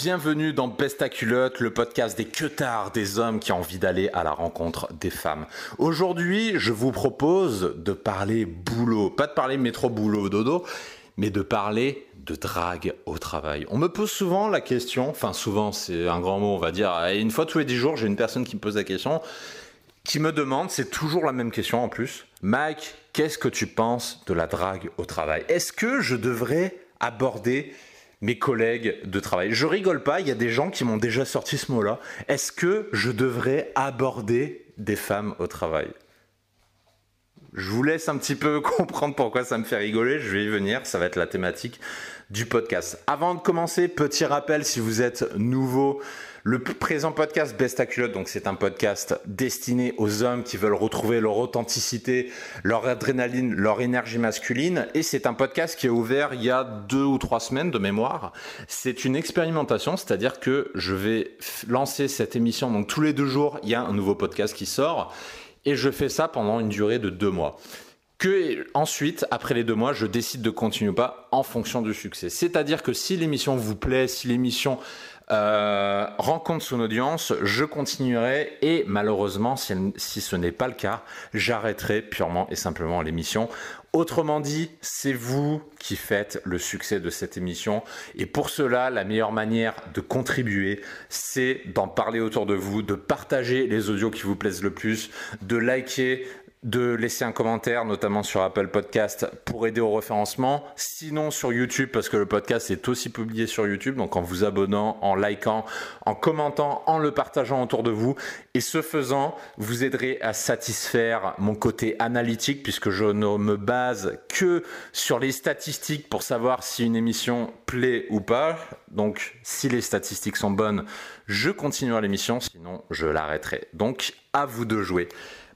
Bienvenue dans Besta Culotte, le podcast des queutards des hommes qui ont envie d'aller à la rencontre des femmes. Aujourd'hui, je vous propose de parler boulot, pas de parler métro boulot dodo, mais de parler de drague au travail. On me pose souvent la question, enfin souvent c'est un grand mot on va dire, et une fois tous les dix jours j'ai une personne qui me pose la question, qui me demande, c'est toujours la même question en plus, Mike, qu'est-ce que tu penses de la drague au travail? Est-ce que je devrais aborder mes collègues de travail. Je rigole pas, il y a des gens qui m'ont déjà sorti ce mot-là. Est-ce que je devrais aborder des femmes au travail? Je vous laisse un petit peu comprendre pourquoi ça me fait rigoler, je vais y venir, ça va être la thématique du podcast. Avant de commencer, petit rappel si vous êtes nouveau le présent podcast Best donc c'est un podcast destiné aux hommes qui veulent retrouver leur authenticité, leur adrénaline, leur énergie masculine. Et c'est un podcast qui est ouvert il y a deux ou trois semaines de mémoire. C'est une expérimentation, c'est-à-dire que je vais lancer cette émission. Donc tous les deux jours, il y a un nouveau podcast qui sort. Et je fais ça pendant une durée de deux mois que ensuite, après les deux mois, je décide de continuer ou pas en fonction du succès. C'est-à-dire que si l'émission vous plaît, si l'émission euh, rencontre son audience, je continuerai et malheureusement, si, si ce n'est pas le cas, j'arrêterai purement et simplement l'émission. Autrement dit, c'est vous qui faites le succès de cette émission et pour cela, la meilleure manière de contribuer, c'est d'en parler autour de vous, de partager les audios qui vous plaisent le plus, de liker, de laisser un commentaire, notamment sur Apple Podcast, pour aider au référencement. Sinon sur YouTube, parce que le podcast est aussi publié sur YouTube, donc en vous abonnant, en likant, en commentant, en le partageant autour de vous. Et ce faisant, vous aiderez à satisfaire mon côté analytique, puisque je ne me base que sur les statistiques pour savoir si une émission plaît ou pas. Donc si les statistiques sont bonnes, je continuerai l'émission, sinon je l'arrêterai. Donc à vous de jouer.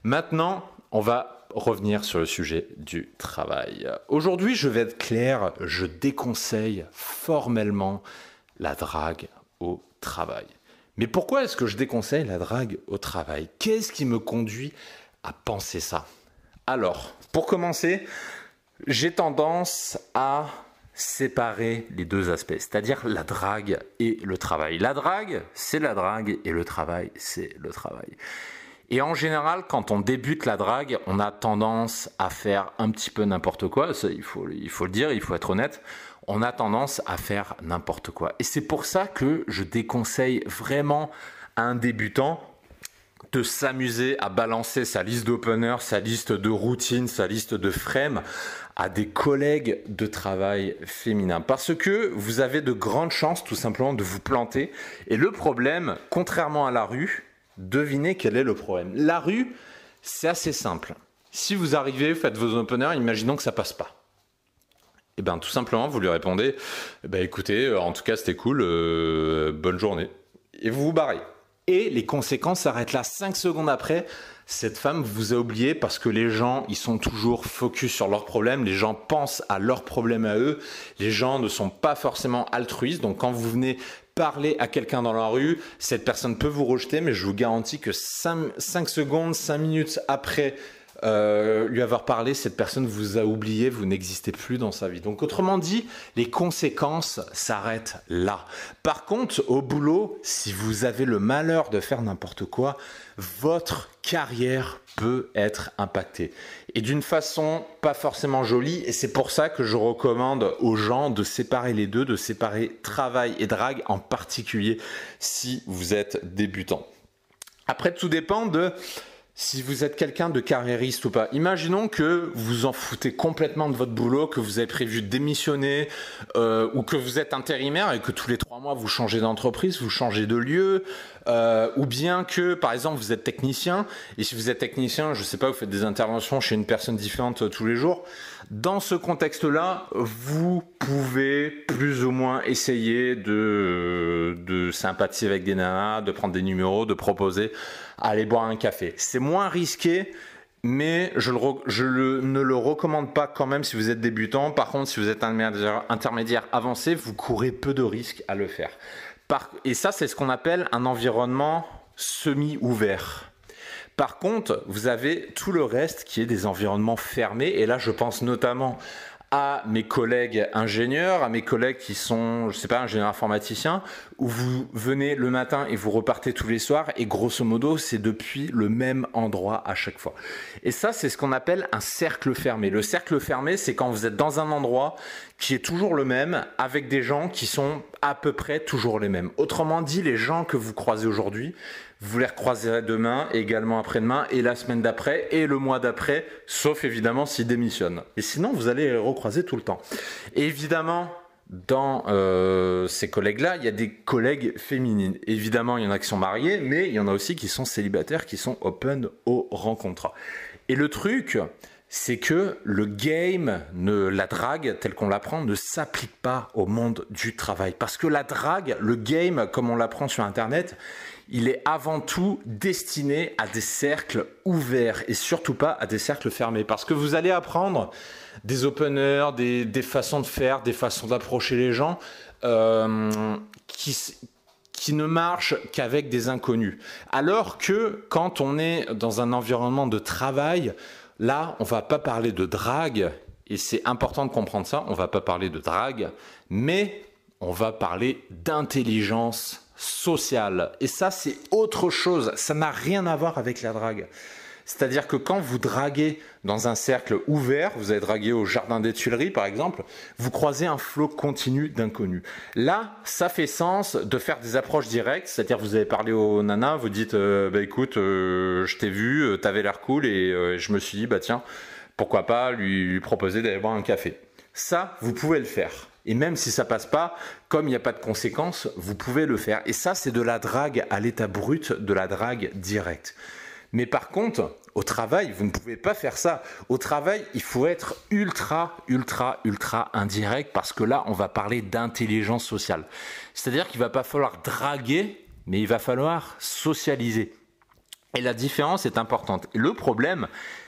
Maintenant, on va revenir sur le sujet du travail. Aujourd'hui, je vais être clair, je déconseille formellement la drague au travail. Mais pourquoi est-ce que je déconseille la drague au travail? Qu'est-ce qui me conduit à penser ça? Alors, pour commencer, j'ai tendance à séparer les deux aspects, c'est-à-dire la drague et le travail. La drague, c'est la drague et le travail, c'est le travail. Et en général, quand on débute la drague, on a tendance à faire un petit peu n'importe quoi. il, faut, il faut le dire, il faut être honnête. On a tendance à faire n'importe quoi. Et c'est pour ça que je déconseille vraiment à un débutant de s'amuser à balancer sa liste d'openers, sa liste de routines, sa liste de frames à des collègues de travail féminins. Parce que vous avez de grandes chances tout simplement de vous planter. Et le problème, contrairement à la rue, Devinez quel est le problème. La rue, c'est assez simple. Si vous arrivez, faites vos openers, imaginons que ça passe pas. Et eh bien tout simplement, vous lui répondez, ben, écoutez, euh, en tout cas c'était cool, euh, bonne journée. Et vous vous barrez. Et les conséquences s'arrêtent là. Cinq secondes après, cette femme vous a oublié parce que les gens, ils sont toujours focus sur leurs problèmes. Les gens pensent à leurs problèmes à eux. Les gens ne sont pas forcément altruistes. Donc quand vous venez parler à quelqu'un dans la rue, cette personne peut vous rejeter, mais je vous garantis que 5, secondes, 5 minutes après euh, lui avoir parlé, cette personne vous a oublié, vous n'existez plus dans sa vie. Donc autrement dit, les conséquences s'arrêtent là. Par contre, au boulot, si vous avez le malheur de faire n'importe quoi, votre carrière peut être impactée. Et d'une façon pas forcément jolie, et c'est pour ça que je recommande aux gens de séparer les deux, de séparer travail et drague, en particulier si vous êtes débutant. Après, tout dépend de si vous êtes quelqu'un de carriériste ou pas. Imaginons que vous en foutez complètement de votre boulot, que vous avez prévu de démissionner, euh, ou que vous êtes intérimaire et que tous les trois mois vous changez d'entreprise, vous changez de lieu, euh, ou bien que par exemple vous êtes technicien, et si vous êtes technicien, je sais pas, vous faites des interventions chez une personne différente euh, tous les jours. Dans ce contexte-là, vous pouvez plus ou moins essayer de, sympathiser avec des nanas, de prendre des numéros, de proposer aller boire un café. C'est moins risqué, mais je, ne le recommande pas quand même si vous êtes débutant. Par contre, si vous êtes un intermédiaire, avancé, vous courez peu de risques à le faire. et ça, c'est ce qu'on appelle un environnement semi-ouvert. Par contre, vous avez tout le reste qui est des environnements fermés. Et là, je pense notamment à mes collègues ingénieurs, à mes collègues qui sont, je sais pas, ingénieurs informaticiens, où vous venez le matin et vous repartez tous les soirs, et grosso modo, c'est depuis le même endroit à chaque fois. Et ça, c'est ce qu'on appelle un cercle fermé. Le cercle fermé, c'est quand vous êtes dans un endroit qui est toujours le même, avec des gens qui sont à peu près toujours les mêmes. Autrement dit, les gens que vous croisez aujourd'hui, vous les recroiserez demain, également après-demain, et la semaine d'après, et le mois d'après, sauf évidemment s'ils démissionnent. Et sinon, vous allez les recroiser tout le temps. Évidemment, dans euh, ces collègues-là, il y a des collègues féminines. Évidemment, il y en a qui sont mariés, mais il y en a aussi qui sont célibataires, qui sont open aux rencontres. Et le truc, c'est que le game, la drague, telle qu'on l'apprend, ne s'applique pas au monde du travail. Parce que la drague, le game, comme on l'apprend sur Internet, il est avant tout destiné à des cercles ouverts et surtout pas à des cercles fermés. Parce que vous allez apprendre des openers, des, façons de faire, des façons d'approcher les gens euh, qui ne marchent qu'avec des inconnus. Alors que quand on est dans un environnement de travail, là, on va pas parler de drague, et c'est important de comprendre ça, on va pas parler de drague, mais on va parler d'intelligence social Et ça, c'est autre chose. Ça n'a rien à voir avec la drague. C'est-à-dire que quand vous draguez dans un cercle ouvert, vous avez dragué au jardin des Tuileries par exemple, vous croisez un flot continu d'inconnus. Là, ça fait sens de faire des approches directes, c'est-à-dire vous avez parlé au nana, vous dites euh, bah écoute, euh, je t'ai vu, euh, t'avais l'air cool et je me suis dit bah tiens, pourquoi pas lui proposer d'aller boire un café. Ça, vous pouvez le faire. Et même si ça passe pas, comme il n'y a pas de conséquences, vous pouvez le faire. Et ça, c'est de la drague à l'état brut, de la drague directe. Mais par contre, au travail, vous ne pouvez pas faire ça. Au travail, il faut être ultra, ultra, ultra indirect parce que là, on va parler d'intelligence sociale. C'est-à-dire qu'il va pas falloir draguer, mais il va falloir socialiser. Et la différence est importante. Le problème,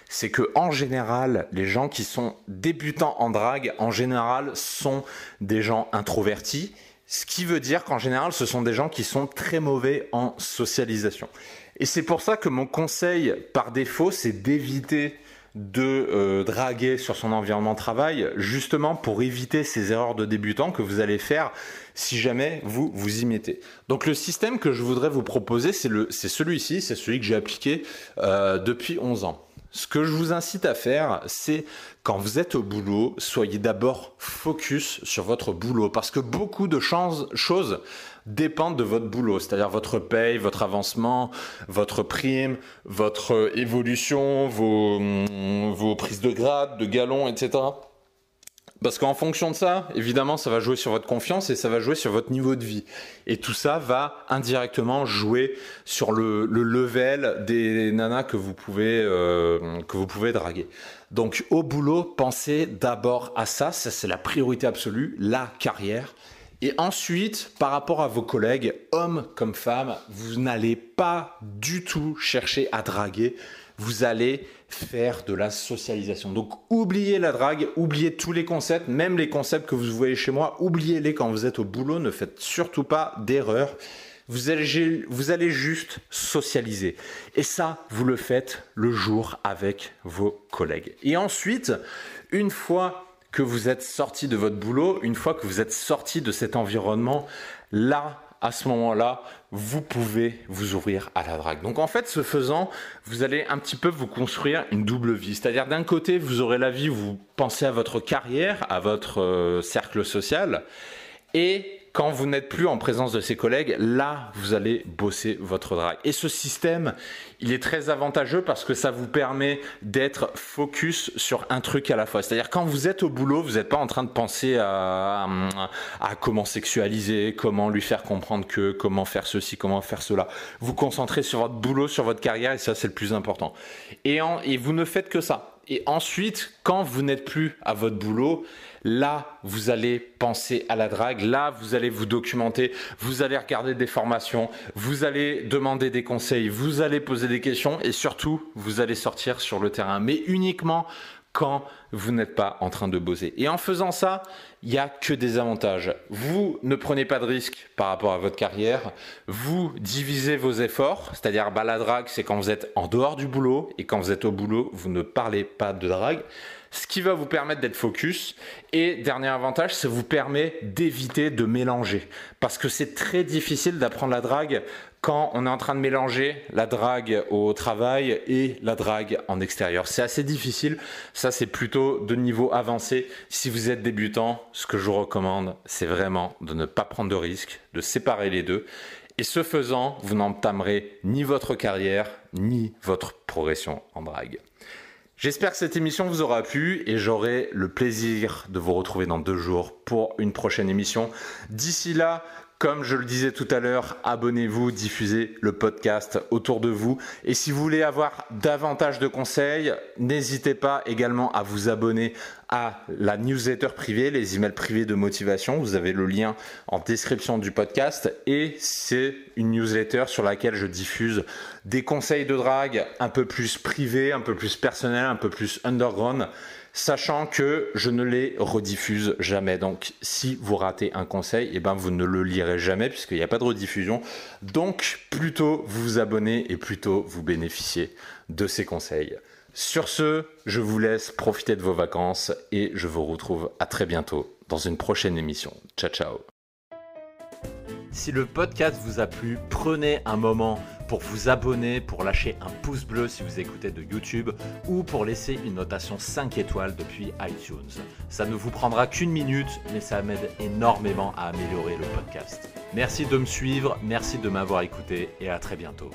c'est que en général, les gens qui sont débutants en drague, en général, sont des gens introvertis. Ce qui veut dire qu'en général, ce sont des gens qui sont très mauvais en socialisation. Et c'est pour ça que mon conseil par défaut, c'est d'éviter de euh, draguer sur son environnement de travail, justement pour éviter ces erreurs de débutants que vous allez faire si jamais vous vous y mettez. Donc le système que je voudrais vous proposer, c'est celui-ci, c'est celui que j'ai appliqué euh, depuis 11 ans. Ce que je vous incite à faire, c'est quand vous êtes au boulot, soyez d'abord focus sur votre boulot parce que beaucoup de choses dépendent de votre boulot, c'est-à-dire votre paye, votre avancement, votre prime, votre évolution, vos, vos prises de grade, de galons, etc. Parce qu'en fonction de ça, évidemment, ça va jouer sur votre confiance et ça va jouer sur votre niveau de vie. Et tout ça va indirectement jouer sur le, level des nanas que vous pouvez euh, que vous pouvez draguer. Donc au boulot, pensez d'abord à ça, ça c'est la priorité absolue, la carrière. Et ensuite, par rapport à vos collègues, hommes comme femmes, vous n'allez pas du tout chercher à draguer vous allez faire de la socialisation. Donc oubliez la drague, oubliez tous les concepts, même les concepts que vous voyez chez moi, oubliez-les quand vous êtes au boulot, ne faites surtout pas d'erreur. Vous allez, vous allez juste socialiser. Et ça, vous le faites le jour avec vos collègues. Et ensuite, une fois que vous êtes sorti de votre boulot, une fois que vous êtes sorti de cet environnement, là, à ce moment-là, vous pouvez vous ouvrir à la drague. Donc en fait, ce faisant, vous allez un petit peu vous construire une double vie. C'est-à-dire d'un côté, vous aurez la vie où vous pensez à votre carrière, à votre euh, cercle social, et quand vous n'êtes plus en présence de ses collègues, là, vous allez bosser votre drague. Et ce système, il est très avantageux parce que ça vous permet d'être focus sur un truc à la fois. C'est-à-dire quand vous êtes au boulot, vous n'êtes pas en train de penser à, comment sexualiser, comment lui faire comprendre que, comment faire ceci, comment faire cela. Vous concentrez sur votre boulot, sur votre carrière et ça, c'est le plus important. Et vous ne faites que ça. Et ensuite, quand vous n'êtes plus à votre boulot, là, vous allez penser à la drague, là, vous allez vous documenter, vous allez regarder des formations, vous allez demander des conseils, vous allez poser des questions et surtout, vous allez sortir sur le terrain, mais uniquement quand vous n'êtes pas en train de bosser. Et en faisant ça, il n'y a que des avantages. Vous ne prenez pas de risques par rapport à votre carrière. Vous divisez vos efforts, c'est-à-dire bah, la drague, c'est quand vous êtes en dehors du boulot et quand vous êtes au boulot, vous ne parlez pas de drague ce qui va vous permettre d'être focus. Et dernier avantage, ça vous permet d'éviter de mélanger. Parce que c'est très difficile d'apprendre la drague quand on est en train de mélanger la drague au travail et la drague en extérieur. C'est assez difficile. Ça, c'est plutôt de niveau avancé. Si vous êtes débutant, ce que je vous recommande, c'est vraiment de ne pas prendre de risques, de séparer les deux. Et ce faisant, vous n'entamerez ni votre carrière, ni votre progression en drague. J'espère que cette émission vous aura plu et j'aurai le plaisir de vous retrouver dans deux jours pour une prochaine émission. D'ici là, comme je le disais tout à l'heure, abonnez-vous, diffusez le podcast autour de vous. Et si vous voulez avoir davantage de conseils, n'hésitez pas également à vous abonner à la newsletter privée, les emails privés de motivation. Vous avez le lien en description du podcast. Et c'est une newsletter sur laquelle je diffuse des conseils de drague un peu plus privés, un peu plus personnels, un peu plus underground sachant que je ne les rediffuse jamais. Donc si vous ratez un conseil, eh ben, vous ne le lirez jamais puisqu'il n'y a pas de rediffusion. Donc plutôt vous vous abonnez et plutôt vous bénéficiez de ces conseils. Sur ce, je vous laisse profiter de vos vacances et je vous retrouve à très bientôt dans une prochaine émission. Ciao ciao si le podcast vous a plu, prenez un moment pour vous abonner, pour lâcher un pouce bleu si vous écoutez de YouTube ou pour laisser une notation 5 étoiles depuis iTunes. Ça ne vous prendra qu'une minute, mais ça m'aide énormément à améliorer le podcast. Merci de me suivre, merci de m'avoir écouté et à très bientôt.